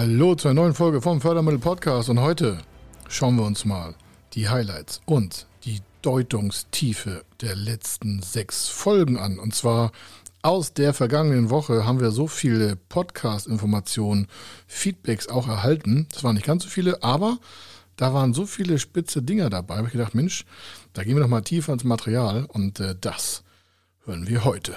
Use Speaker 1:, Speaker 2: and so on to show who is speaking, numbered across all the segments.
Speaker 1: Hallo zur neuen Folge vom Fördermittel Podcast und heute schauen wir uns mal die Highlights und die Deutungstiefe der letzten sechs Folgen an. Und zwar aus der vergangenen Woche haben wir so viele Podcast-Informationen, Feedbacks auch erhalten. Das waren nicht ganz so viele, aber da waren so viele spitze Dinger dabei. Da habe ich gedacht, Mensch, da gehen wir noch mal tiefer ins Material und äh, das hören wir heute.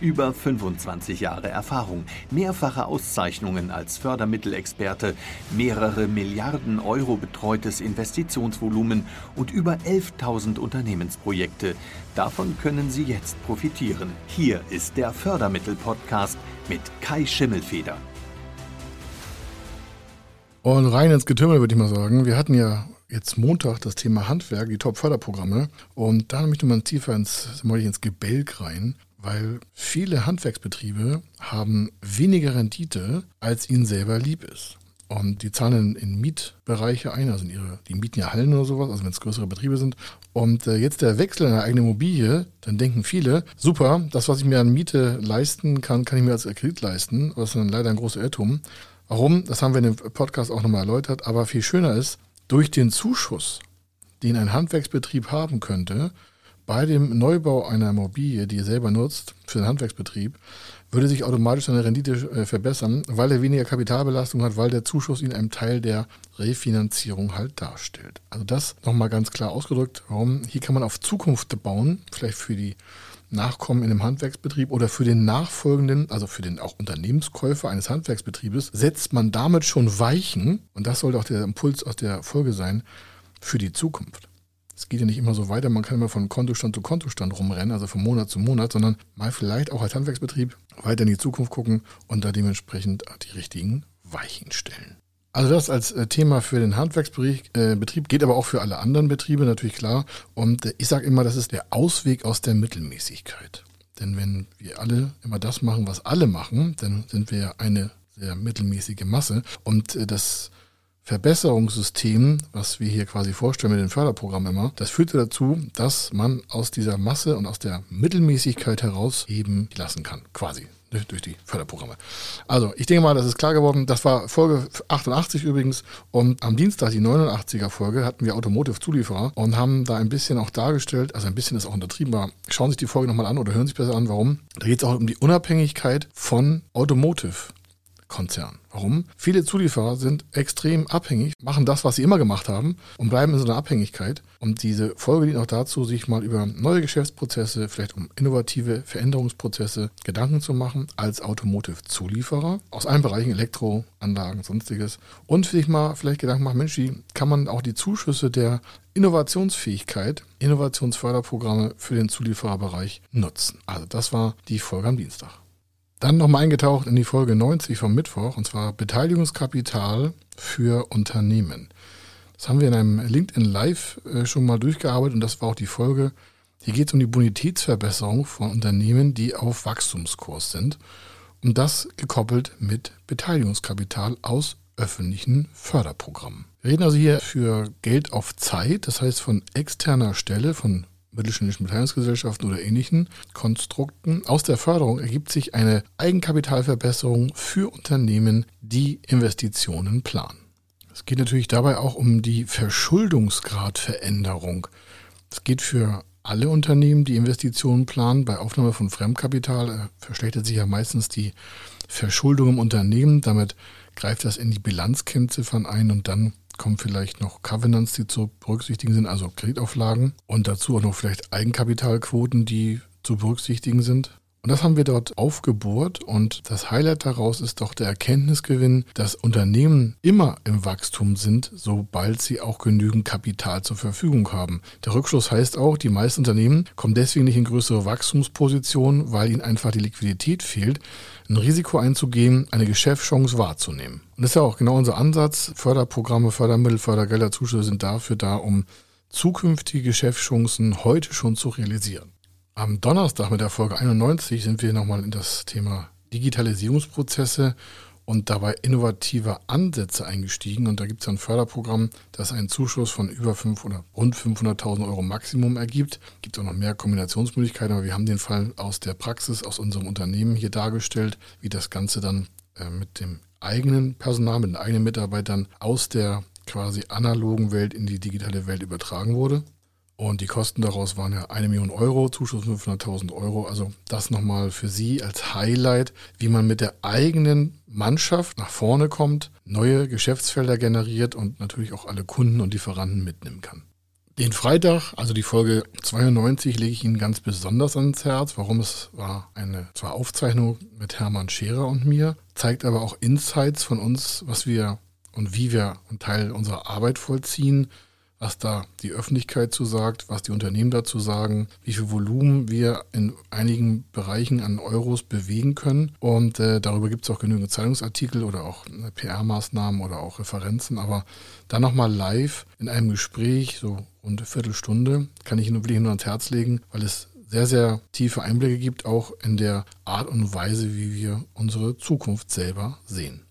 Speaker 2: Über 25 Jahre Erfahrung, mehrfache Auszeichnungen als Fördermittelexperte, mehrere Milliarden Euro betreutes Investitionsvolumen und über 11.000 Unternehmensprojekte. Davon können Sie jetzt profitieren. Hier ist der Fördermittel-Podcast mit Kai Schimmelfeder.
Speaker 1: Und rein ins Getümmel würde ich mal sagen. Wir hatten ja jetzt Montag das Thema Handwerk, die Top-Förderprogramme. Und da möchte man tiefer ins, ins Gebälk rein weil viele Handwerksbetriebe haben weniger Rendite, als ihnen selber lieb ist. Und die zahlen in Mietbereiche ein, also in ihre, die mieten ja Hallen oder sowas, also wenn es größere Betriebe sind. Und äh, jetzt der Wechsel in eine eigene Immobilie, dann denken viele, super, das, was ich mir an Miete leisten kann, kann ich mir als Kredit leisten. Das ist dann leider ein großer Irrtum. Warum? Das haben wir in dem Podcast auch nochmal erläutert. Aber viel schöner ist, durch den Zuschuss, den ein Handwerksbetrieb haben könnte, bei dem Neubau einer Immobilie, die er selber nutzt, für den Handwerksbetrieb, würde sich automatisch seine Rendite äh, verbessern, weil er weniger Kapitalbelastung hat, weil der Zuschuss ihn einen Teil der Refinanzierung halt darstellt. Also das nochmal ganz klar ausgedrückt, warum hier kann man auf Zukunft bauen, vielleicht für die Nachkommen in einem Handwerksbetrieb oder für den nachfolgenden, also für den auch Unternehmenskäufer eines Handwerksbetriebes, setzt man damit schon Weichen, und das sollte auch der Impuls aus der Folge sein, für die Zukunft es geht ja nicht immer so weiter, man kann immer von Kontostand zu Kontostand rumrennen, also von Monat zu Monat, sondern mal vielleicht auch als Handwerksbetrieb weiter in die Zukunft gucken und da dementsprechend die richtigen Weichen stellen. Also das als äh, Thema für den Handwerksbetrieb äh, geht aber auch für alle anderen Betriebe natürlich klar. Und äh, ich sage immer, das ist der Ausweg aus der Mittelmäßigkeit. Denn wenn wir alle immer das machen, was alle machen, dann sind wir ja eine sehr mittelmäßige Masse. Und das Verbesserungssystem, was wir hier quasi vorstellen mit den Förderprogrammen immer, das führte dazu, dass man aus dieser Masse und aus der Mittelmäßigkeit heraus eben lassen kann, quasi ne, durch die Förderprogramme. Also, ich denke mal, das ist klar geworden. Das war Folge 88 übrigens. Und am Dienstag, die 89er Folge, hatten wir Automotive-Zulieferer und haben da ein bisschen auch dargestellt, also ein bisschen ist auch untertrieben, aber schauen Sie sich die Folge nochmal an oder hören Sie sich besser an, warum. Da geht es auch um die Unabhängigkeit von Automotive Konzern. Warum? Viele Zulieferer sind extrem abhängig, machen das, was sie immer gemacht haben und bleiben in so einer Abhängigkeit. Und diese Folge dient auch dazu, sich mal über neue Geschäftsprozesse, vielleicht um innovative Veränderungsprozesse Gedanken zu machen als Automotive-Zulieferer aus allen Bereichen, Elektroanlagen, sonstiges. Und sich mal vielleicht Gedanken machen, Mensch, wie kann man auch die Zuschüsse der Innovationsfähigkeit, Innovationsförderprogramme für den Zuliefererbereich nutzen. Also das war die Folge am Dienstag. Dann nochmal eingetaucht in die Folge 90 vom Mittwoch, und zwar Beteiligungskapital für Unternehmen. Das haben wir in einem LinkedIn Live äh, schon mal durchgearbeitet und das war auch die Folge. Hier geht es um die Bonitätsverbesserung von Unternehmen, die auf Wachstumskurs sind. Und das gekoppelt mit Beteiligungskapital aus öffentlichen Förderprogrammen. Wir reden also hier für Geld auf Zeit, das heißt von externer Stelle, von mittelständischen Beteiligungsgesellschaften oder ähnlichen Konstrukten. Aus der Förderung ergibt sich eine Eigenkapitalverbesserung für Unternehmen, die Investitionen planen. Es geht natürlich dabei auch um die Verschuldungsgradveränderung. Es geht für alle Unternehmen, die Investitionen planen. Bei Aufnahme von Fremdkapital äh, verschlechtert sich ja meistens die Verschuldung im Unternehmen. Damit greift das in die Bilanzkennziffern ein und dann kommen vielleicht noch Covenants, die zu berücksichtigen sind, also Kreditauflagen und dazu auch noch vielleicht Eigenkapitalquoten, die zu berücksichtigen sind. Und das haben wir dort aufgebohrt und das Highlight daraus ist doch der Erkenntnisgewinn, dass Unternehmen immer im Wachstum sind, sobald sie auch genügend Kapital zur Verfügung haben. Der Rückschluss heißt auch, die meisten Unternehmen kommen deswegen nicht in größere Wachstumspositionen, weil ihnen einfach die Liquidität fehlt, ein Risiko einzugehen, eine Geschäftschance wahrzunehmen. Und das ist ja auch genau unser Ansatz. Förderprogramme, Fördermittel, Fördergelder, Zuschüsse sind dafür da, um zukünftige Geschäftschancen heute schon zu realisieren. Am Donnerstag mit der Folge 91 sind wir nochmal in das Thema Digitalisierungsprozesse und dabei innovative Ansätze eingestiegen. Und da gibt es ein Förderprogramm, das einen Zuschuss von über 5 oder rund 500.000 Euro Maximum ergibt. Gibt auch noch mehr Kombinationsmöglichkeiten, aber wir haben den Fall aus der Praxis, aus unserem Unternehmen hier dargestellt, wie das Ganze dann äh, mit dem eigenen Personal, mit den eigenen Mitarbeitern aus der quasi analogen Welt in die digitale Welt übertragen wurde. Und die Kosten daraus waren ja eine Million Euro, Zuschuss 500.000 Euro. Also das nochmal für Sie als Highlight, wie man mit der eigenen Mannschaft nach vorne kommt, neue Geschäftsfelder generiert und natürlich auch alle Kunden und Lieferanten mitnehmen kann. Den Freitag, also die Folge 92, lege ich Ihnen ganz besonders ans Herz. Warum? Es war eine zwar Aufzeichnung mit Hermann Scherer und mir, zeigt aber auch Insights von uns, was wir und wie wir einen Teil unserer Arbeit vollziehen was da die Öffentlichkeit zu sagt, was die Unternehmen dazu sagen, wie viel Volumen wir in einigen Bereichen an Euros bewegen können. Und äh, darüber gibt es auch genügend Zeitungsartikel oder auch äh, PR-Maßnahmen oder auch Referenzen. Aber dann nochmal live in einem Gespräch, so rund eine Viertelstunde, kann ich Ihnen wirklich nur ans Herz legen, weil es sehr, sehr tiefe Einblicke gibt, auch in der Art und Weise, wie wir unsere Zukunft selber sehen.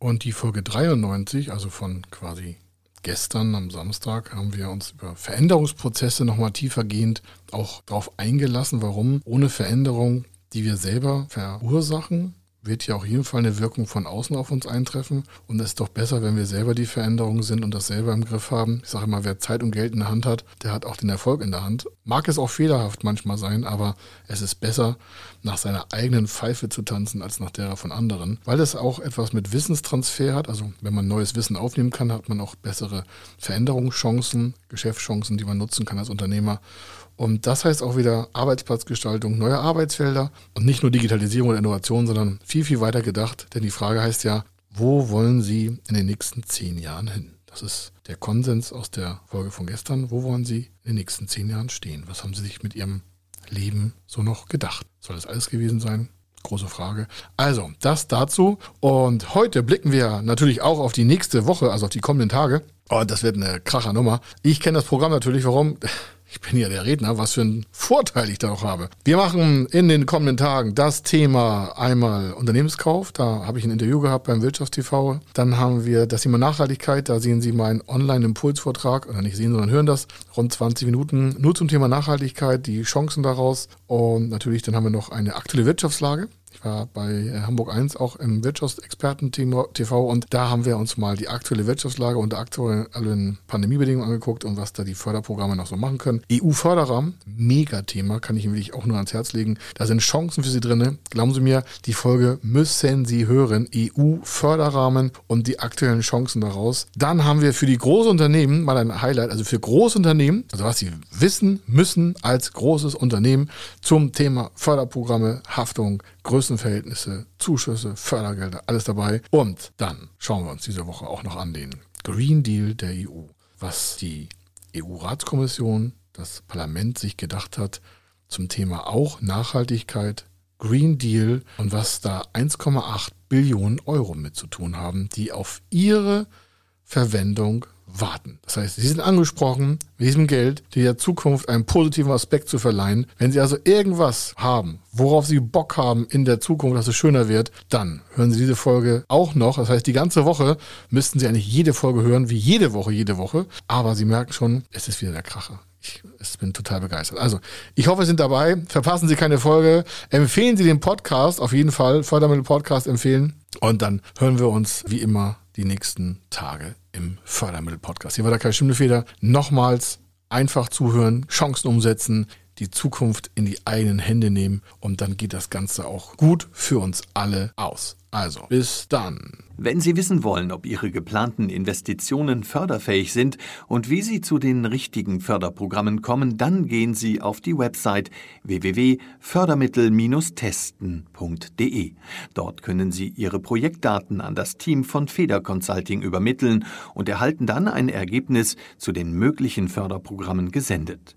Speaker 1: Und die Folge 93, also von quasi gestern am Samstag haben wir uns über Veränderungsprozesse nochmal tiefergehend auch darauf eingelassen, warum ohne Veränderung, die wir selber verursachen, wird ja auch jeden Fall eine Wirkung von außen auf uns eintreffen. Und es ist doch besser, wenn wir selber die Veränderungen sind und das selber im Griff haben. Ich sage immer, wer Zeit und Geld in der Hand hat, der hat auch den Erfolg in der Hand. Mag es auch fehlerhaft manchmal sein, aber es ist besser, nach seiner eigenen Pfeife zu tanzen, als nach derer von anderen. Weil es auch etwas mit Wissenstransfer hat. Also wenn man neues Wissen aufnehmen kann, hat man auch bessere Veränderungschancen, Geschäftschancen, die man nutzen kann als Unternehmer. Und das heißt auch wieder Arbeitsplatzgestaltung, neue Arbeitsfelder und nicht nur Digitalisierung oder Innovation, sondern viel, viel weiter gedacht. Denn die Frage heißt ja, wo wollen Sie in den nächsten zehn Jahren hin? Das ist der Konsens aus der Folge von gestern. Wo wollen Sie in den nächsten zehn Jahren stehen? Was haben Sie sich mit Ihrem Leben so noch gedacht? Soll das alles gewesen sein? Große Frage. Also, das dazu. Und heute blicken wir natürlich auch auf die nächste Woche, also auf die kommenden Tage. Oh, das wird eine kracher Nummer. Ich kenne das Programm natürlich. Warum? Ich bin ja der Redner, was für einen Vorteil ich da noch habe. Wir machen in den kommenden Tagen das Thema einmal Unternehmenskauf. Da habe ich ein Interview gehabt beim Wirtschaftstv. Dann haben wir das Thema Nachhaltigkeit. Da sehen Sie meinen Online-Impulsvortrag, oder nicht sehen, sondern hören das. Rund 20 Minuten nur zum Thema Nachhaltigkeit, die Chancen daraus. Und natürlich, dann haben wir noch eine aktuelle Wirtschaftslage. War bei äh, Hamburg 1 auch im Wirtschaftsexperten-TV und da haben wir uns mal die aktuelle Wirtschaftslage unter aktuellen Pandemiebedingungen angeguckt und was da die Förderprogramme noch so machen können. EU-Förderrahmen, Mega-Thema, kann ich Ihnen wirklich auch nur ans Herz legen. Da sind Chancen für Sie drin. Glauben Sie mir, die Folge müssen Sie hören. EU-Förderrahmen und die aktuellen Chancen daraus. Dann haben wir für die Großunternehmen mal ein Highlight, also für Großunternehmen, also was Sie wissen müssen als großes Unternehmen zum Thema Förderprogramme, Haftung, Größenverhältnisse, Zuschüsse, Fördergelder, alles dabei. Und dann schauen wir uns diese Woche auch noch an den Green Deal der EU, was die EU-Ratskommission, das Parlament sich gedacht hat zum Thema auch Nachhaltigkeit, Green Deal und was da 1,8 Billionen Euro mit zu tun haben, die auf ihre Verwendung warten. Das heißt, Sie sind angesprochen, mit diesem Geld der Zukunft einen positiven Aspekt zu verleihen. Wenn Sie also irgendwas haben, worauf Sie Bock haben in der Zukunft, dass es schöner wird, dann hören Sie diese Folge auch noch. Das heißt, die ganze Woche müssten Sie eigentlich jede Folge hören, wie jede Woche, jede Woche. Aber Sie merken schon, es ist wieder der Kracher. Ich, bin total begeistert. Also, ich hoffe, Sie sind dabei. Verpassen Sie keine Folge. Empfehlen Sie den Podcast auf jeden Fall. Fördermittel Podcast empfehlen. Und dann hören wir uns wie immer die nächsten Tage im Fördermittel-Podcast. Hier war der Kai Schimmelfeder. Nochmals einfach zuhören, Chancen umsetzen, die Zukunft in die eigenen Hände nehmen und dann geht das Ganze auch gut für uns alle aus. Also, bis dann.
Speaker 2: Wenn Sie wissen wollen, ob Ihre geplanten Investitionen förderfähig sind und wie Sie zu den richtigen Förderprogrammen kommen, dann gehen Sie auf die Website www.fördermittel-testen.de. Dort können Sie Ihre Projektdaten an das Team von Feder Consulting übermitteln und erhalten dann ein Ergebnis zu den möglichen Förderprogrammen gesendet.